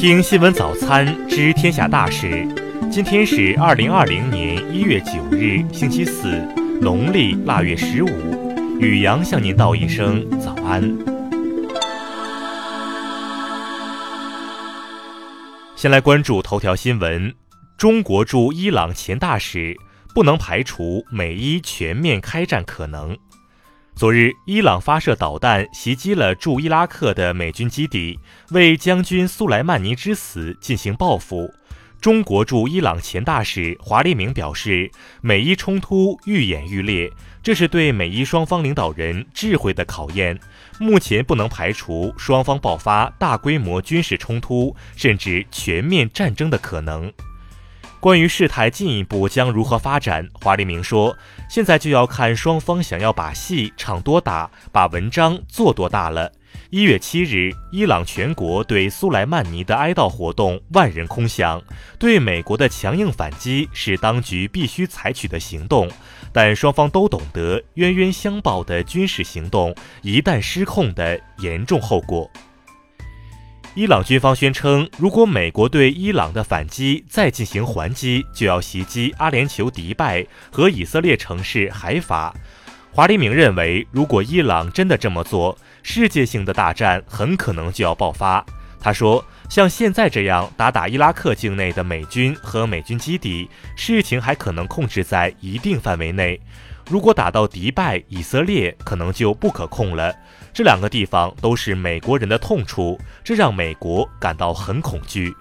听新闻早餐知天下大事。今天是二零二零年一月九日，星期四，农历腊月十五。雨阳向您道一声早安。先来关注头条新闻：中国驻伊朗前大使不能排除美伊全面开战可能。昨日，伊朗发射导弹袭击了驻伊拉克的美军基地，为将军苏莱曼尼之死进行报复。中国驻伊朗前大使华立明表示，美伊冲突愈演愈烈，这是对美伊双方领导人智慧的考验。目前不能排除双方爆发大规模军事冲突，甚至全面战争的可能。关于事态进一步将如何发展，华立明说：“现在就要看双方想要把戏唱多大，把文章做多大了。”一月七日，伊朗全国对苏莱曼尼的哀悼活动万人空巷。对美国的强硬反击是当局必须采取的行动，但双方都懂得冤冤相报的军事行动一旦失控的严重后果。伊朗军方宣称，如果美国对伊朗的反击再进行还击，就要袭击阿联酋迪拜和以色列城市海法。华黎明认为，如果伊朗真的这么做，世界性的大战很可能就要爆发。他说，像现在这样打打伊拉克境内的美军和美军基地，事情还可能控制在一定范围内。如果打到迪拜、以色列，可能就不可控了。这两个地方都是美国人的痛处，这让美国感到很恐惧。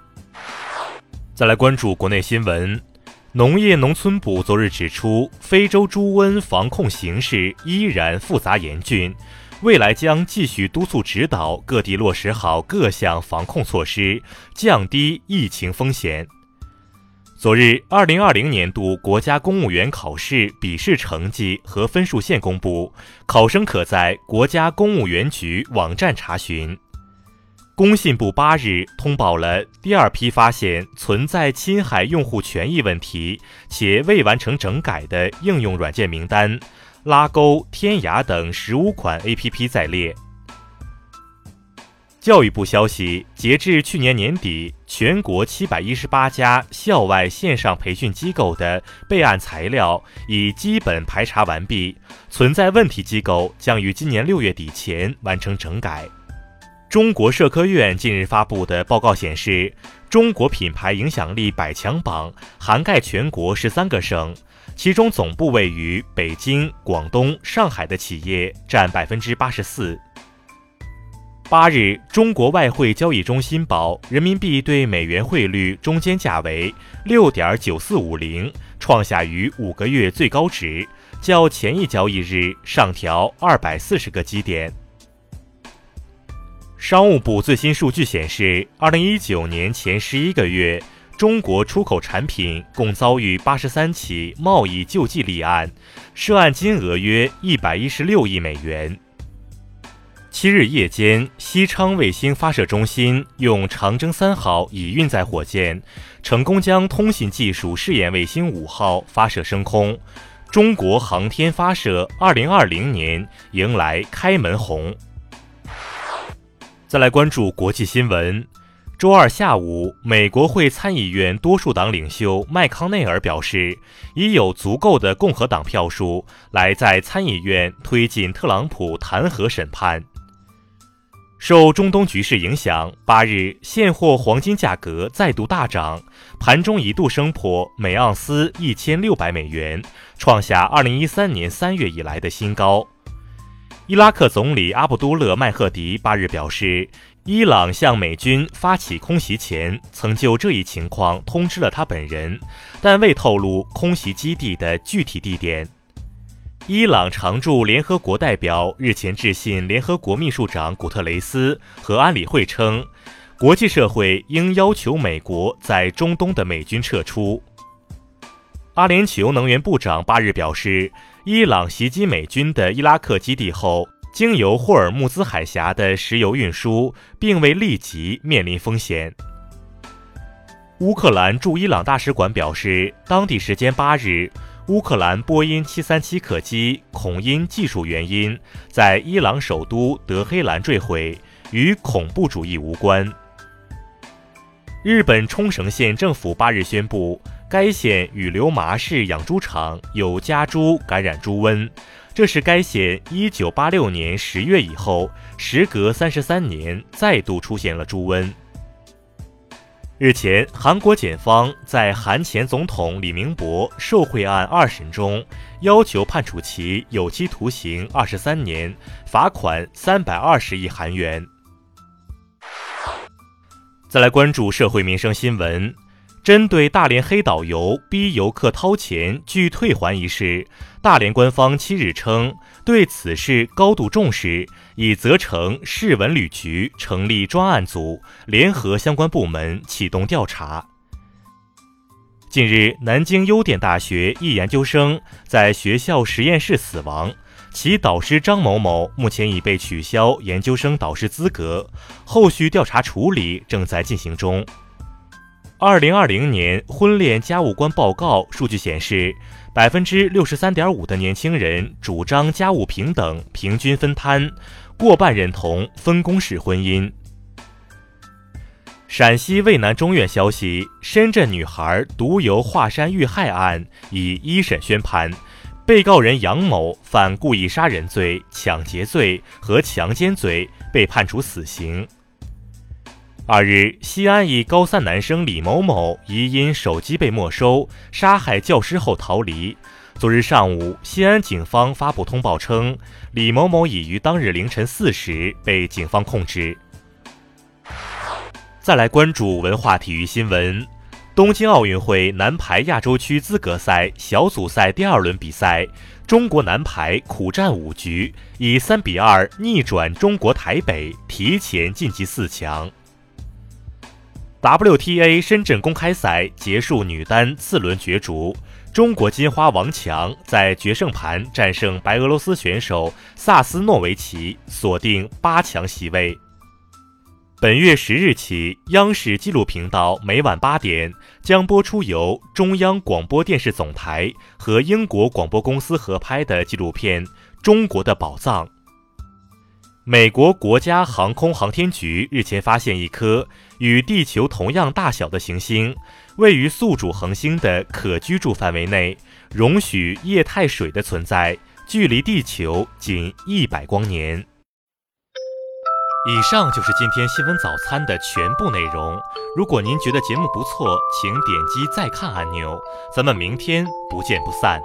再来关注国内新闻，农业农村部昨日指出，非洲猪瘟防控形势依然复杂严峻，未来将继续督促指导各地落实好各项防控措施，降低疫情风险。昨日，二零二零年度国家公务员考试笔试成绩和分数线公布，考生可在国家公务员局网站查询。工信部八日通报了第二批发现存在侵害用户权益问题且未完成整改的应用软件名单，拉钩、天涯等十五款 APP 在列。教育部消息，截至去年年底，全国七百一十八家校外线上培训机构的备案材料已基本排查完毕，存在问题机构将于今年六月底前完成整改。中国社科院近日发布的报告显示，中国品牌影响力百强榜涵盖全国十三个省，其中总部位于北京、广东、上海的企业占百分之八十四。八日，中国外汇交易中心报人民币对美元汇率中间价为六点九四五零，创下逾五个月最高值，较前一交易日上调二百四十个基点。商务部最新数据显示，二零一九年前十一个月，中国出口产品共遭遇八十三起贸易救济立案，涉案金额约一百一十六亿美元。七日夜间，西昌卫星发射中心用长征三号乙运载火箭，成功将通信技术试验卫星五号发射升空。中国航天发射二零二零年迎来开门红。再来关注国际新闻。周二下午，美国会参议院多数党领袖麦康奈尔表示，已有足够的共和党票数来在参议院推进特朗普弹劾审判。受中东局势影响，八日现货黄金价格再度大涨，盘中一度升破每盎司一千六百美元，创下二零一三年三月以来的新高。伊拉克总理阿卜杜勒·麦赫迪八日表示，伊朗向美军发起空袭前，曾就这一情况通知了他本人，但未透露空袭基地的具体地点。伊朗常驻联合国代表日前致信联合国秘书长古特雷斯和安理会称，国际社会应要求美国在中东的美军撤出。阿联酋能源部长八日表示，伊朗袭击美军的伊拉克基地后，经由霍尔木兹海峡的石油运输并未立即面临风险。乌克兰驻伊朗大使馆表示，当地时间八日。乌克兰波音737客机恐因技术原因在伊朗首都德黑兰坠毁，与恐怖主义无关。日本冲绳县政府八日宣布，该县与流麻市养猪场有家猪感染猪瘟，这是该县1986年十月以后，时隔三十三年再度出现了猪瘟。日前，韩国检方在韩前总统李明博受贿案二审中，要求判处其有期徒刑二十三年，罚款三百二十亿韩元。再来关注社会民生新闻。针对大连黑导游逼游客掏钱拒退还一事，大连官方七日称对此事高度重视，已责成市文旅局成立专案组，联合相关部门启动调查。近日，南京邮电大学一研究生在学校实验室死亡，其导师张某某目前已被取消研究生导师资格，后续调查处理正在进行中。二零二零年婚恋家务观报告数据显示，百分之六十三点五的年轻人主张家务平等、平均分摊，过半认同分工式婚姻。陕西渭南中院消息，深圳女孩独游华山遇害案已一审宣判，被告人杨某犯故意杀人罪、抢劫罪和强奸罪，被判处死刑。二日，西安一高三男生李某某疑因手机被没收，杀害教师后逃离。昨日上午，西安警方发布通报称，李某某已于当日凌晨四时被警方控制。再来关注文化体育新闻：东京奥运会男排亚洲区资格赛小组赛第二轮比赛，中国男排苦战五局，以三比二逆转中国台北，提前晋级四强。WTA 深圳公开赛结束女单次轮角逐，中国金花王强在决胜盘战胜白俄罗斯选手萨斯诺维奇，锁定八强席位。本月十日起，央视纪录频道每晚八点将播出由中央广播电视总台和英国广播公司合拍的纪录片《中国的宝藏》。美国国家航空航天局日前发现一颗与地球同样大小的行星，位于宿主恒星的可居住范围内，容许液态水的存在，距离地球仅一百光年。以上就是今天新闻早餐的全部内容。如果您觉得节目不错，请点击再看按钮。咱们明天不见不散。